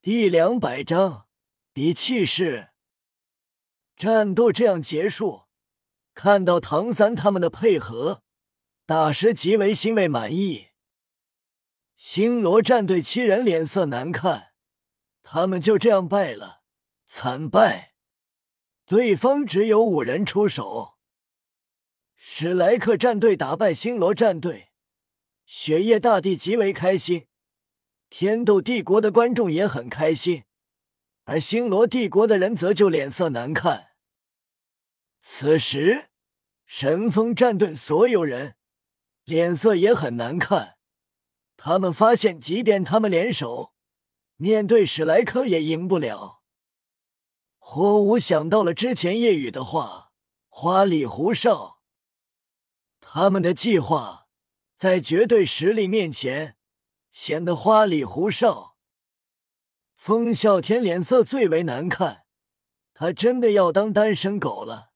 第两百章比气势。战斗这样结束，看到唐三他们的配合，大师极为欣慰满意。星罗战队七人脸色难看，他们就这样败了，惨败。对方只有五人出手。史莱克战队打败星罗战队，雪夜大帝极为开心。天斗帝国的观众也很开心，而星罗帝国的人则就脸色难看。此时，神风战队所有人脸色也很难看。他们发现，即便他们联手面对史莱克，也赢不了。火舞想到了之前夜雨的话：“花里胡哨。”他们的计划在绝对实力面前。显得花里胡哨。风啸天脸色最为难看，他真的要当单身狗了。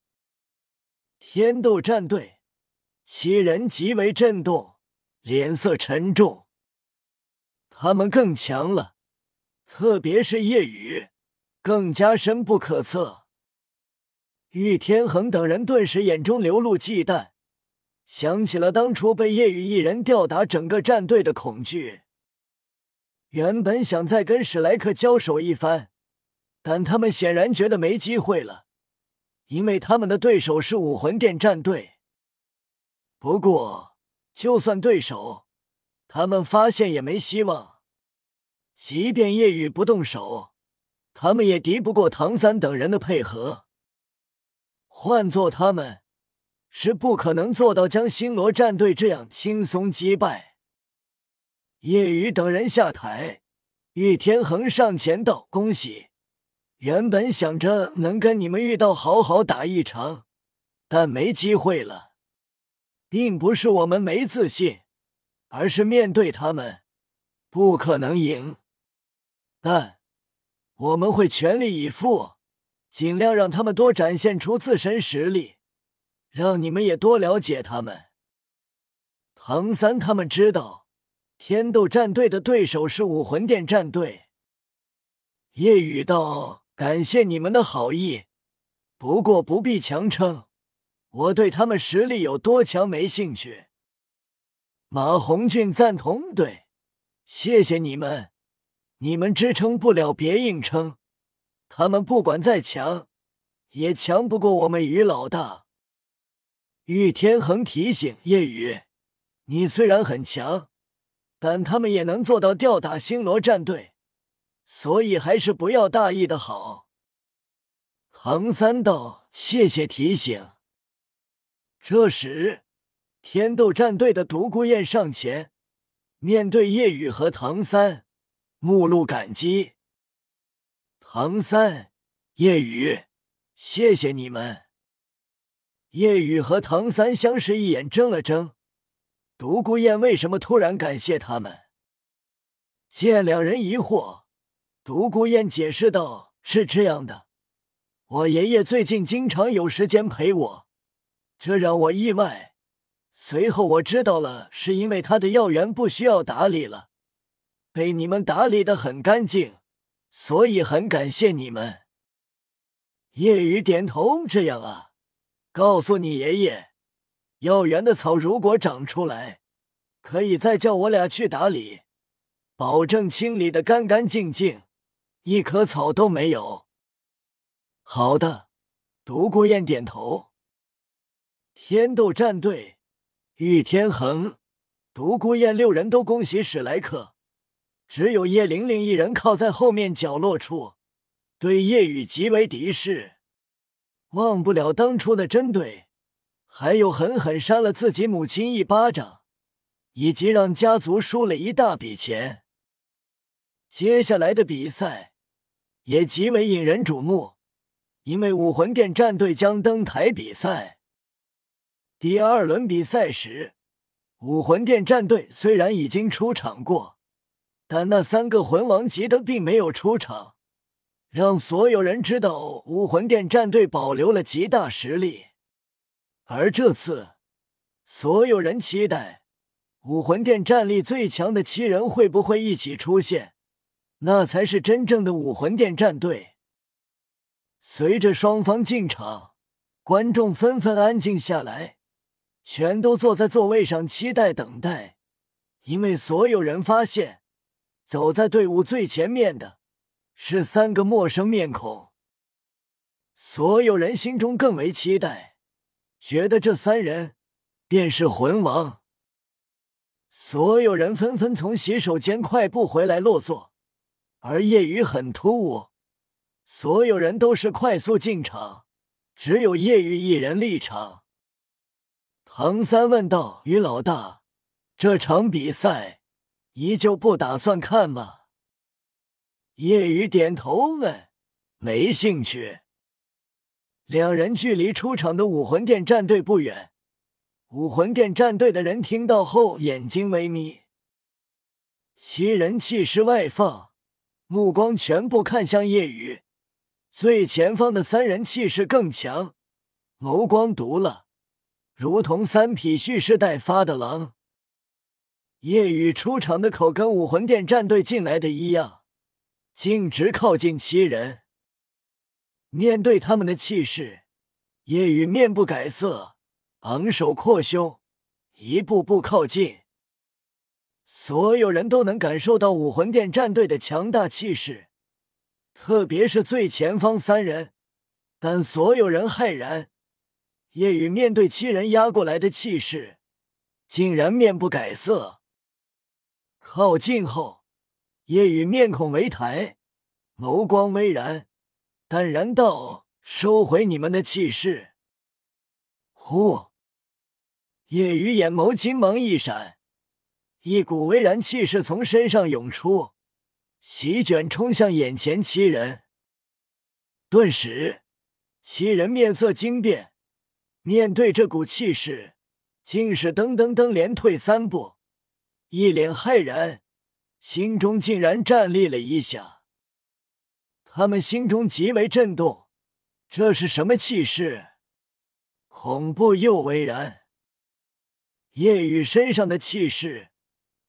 天斗战队七人极为震动，脸色沉重。他们更强了，特别是夜雨，更加深不可测。玉天恒等人顿时眼中流露忌惮，想起了当初被夜雨一人吊打整个战队的恐惧。原本想再跟史莱克交手一番，但他们显然觉得没机会了，因为他们的对手是武魂殿战队。不过，就算对手，他们发现也没希望。即便夜雨不动手，他们也敌不过唐三等人的配合。换做他们，是不可能做到将星罗战队这样轻松击败。叶雨等人下台，玉天恒上前道：“恭喜！原本想着能跟你们遇到好好打一场，但没机会了。并不是我们没自信，而是面对他们不可能赢。但我们会全力以赴，尽量让他们多展现出自身实力，让你们也多了解他们。唐三他们知道。”天斗战队的对手是武魂殿战队。夜雨道：“感谢你们的好意，不过不必强撑。我对他们实力有多强没兴趣。”马红俊赞同：“对，谢谢你们。你们支撑不了，别硬撑。他们不管再强，也强不过我们于老大。”玉天恒提醒夜雨：“你虽然很强。”但他们也能做到吊打星罗战队，所以还是不要大意的好。唐三道，谢谢提醒。这时，天斗战队的独孤雁上前，面对叶雨和唐三，目露感激。唐三、叶雨，谢谢你们。叶雨和唐三相视一眼，怔了怔。独孤雁为什么突然感谢他们？见两人疑惑，独孤雁解释道：“是这样的，我爷爷最近经常有时间陪我，这让我意外。随后我知道了，是因为他的药园不需要打理了，被你们打理的很干净，所以很感谢你们。”夜雨点头：“这样啊，告诉你爷爷。”药园的草如果长出来，可以再叫我俩去打理，保证清理的干干净净，一棵草都没有。好的，独孤雁点头。天斗战队，玉天恒、独孤雁六人都恭喜史莱克，只有叶玲玲一人靠在后面角落处，对叶雨极为敌视，忘不了当初的针对。还有狠狠扇了自己母亲一巴掌，以及让家族输了一大笔钱。接下来的比赛也极为引人瞩目，因为武魂殿战队将登台比赛。第二轮比赛时，武魂殿战队虽然已经出场过，但那三个魂王级的并没有出场，让所有人知道武魂殿战队保留了极大实力。而这次，所有人期待武魂殿战力最强的七人会不会一起出现？那才是真正的武魂殿战队。随着双方进场，观众纷纷安静下来，全都坐在座位上期待等待，因为所有人发现，走在队伍最前面的是三个陌生面孔。所有人心中更为期待，觉得这三人便是魂王。所有人纷纷从洗手间快步回来落座，而夜雨很突兀。所有人都是快速进场，只有叶雨一人立场。唐三问道：“于老大，这场比赛依旧不打算看吗？”叶雨点头问：“没兴趣。”两人距离出场的武魂殿战队不远，武魂殿战队的人听到后眼睛微眯，七人气势外放，目光全部看向夜雨。最前方的三人气势更强，眸光毒辣，如同三匹蓄势待发的狼。夜雨出场的口跟武魂殿战队进来的一样，径直靠近七人。面对他们的气势，夜雨面不改色，昂首阔胸，一步步靠近。所有人都能感受到武魂殿战队的强大气势。特别是最前方三人，但所有人骇然。夜雨面对七人压过来的气势，竟然面不改色。靠近后，夜雨面孔微抬，眸光微然，淡然道：“收回你们的气势。”呼！夜雨眼眸金芒一闪，一股巍然气势从身上涌出。席卷冲向眼前七人，顿时七人面色惊变，面对这股气势，竟是噔噔噔连退三步，一脸骇然，心中竟然战栗了一下。他们心中极为震动，这是什么气势？恐怖又巍然。叶雨身上的气势，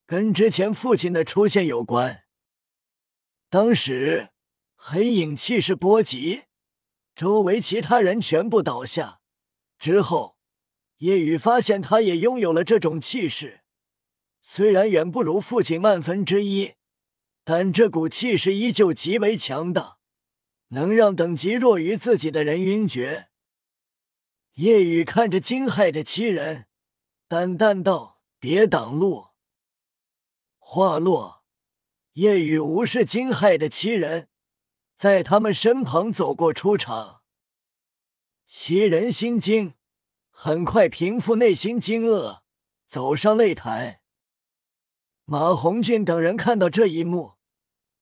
跟之前父亲的出现有关。当时黑影气势波及，周围其他人全部倒下。之后，叶雨发现他也拥有了这种气势，虽然远不如父亲万分之一，但这股气势依旧极为强大，能让等级弱于自己的人晕厥。夜雨看着惊骇的七人，淡淡道：“别挡路。”话落。夜雨无视惊骇的七人，在他们身旁走过出场。七人心惊，很快平复内心惊愕，走上擂台。马红俊等人看到这一幕，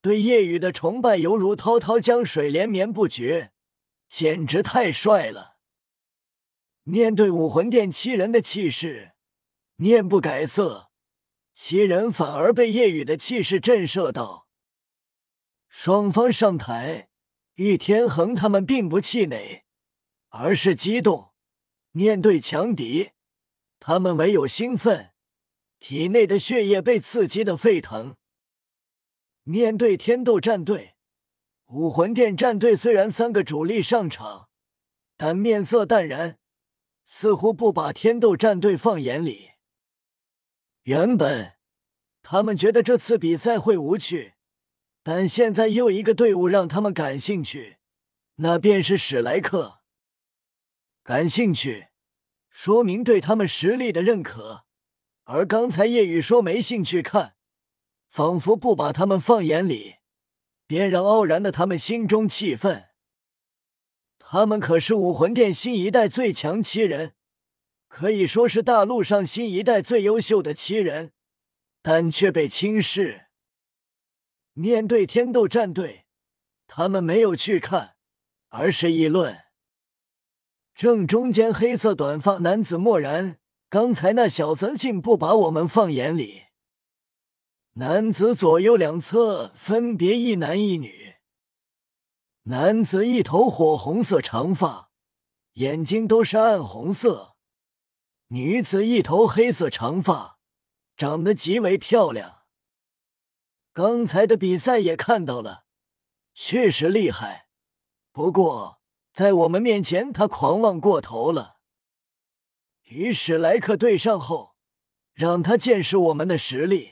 对夜雨的崇拜犹如滔滔江水连绵不绝，简直太帅了。面对武魂殿七人的气势，面不改色。七人反而被夜雨的气势震慑到。双方上台，玉天恒他们并不气馁，而是激动。面对强敌，他们唯有兴奋，体内的血液被刺激的沸腾。面对天斗战队，武魂殿战队虽然三个主力上场，但面色淡然，似乎不把天斗战队放眼里。原本他们觉得这次比赛会无趣，但现在又一个队伍让他们感兴趣，那便是史莱克。感兴趣，说明对他们实力的认可；而刚才叶雨说没兴趣看，仿佛不把他们放眼里，便让傲然的他们心中气愤。他们可是武魂殿新一代最强七人。可以说是大陆上新一代最优秀的七人，但却被轻视。面对天斗战队，他们没有去看，而是议论。正中间黑色短发男子默然，刚才那小子竟不把我们放眼里。男子左右两侧分别一男一女。男子一头火红色长发，眼睛都是暗红色。女子一头黑色长发，长得极为漂亮。刚才的比赛也看到了，确实厉害。不过在我们面前，他狂妄过头了。与史莱克对上后，让他见识我们的实力。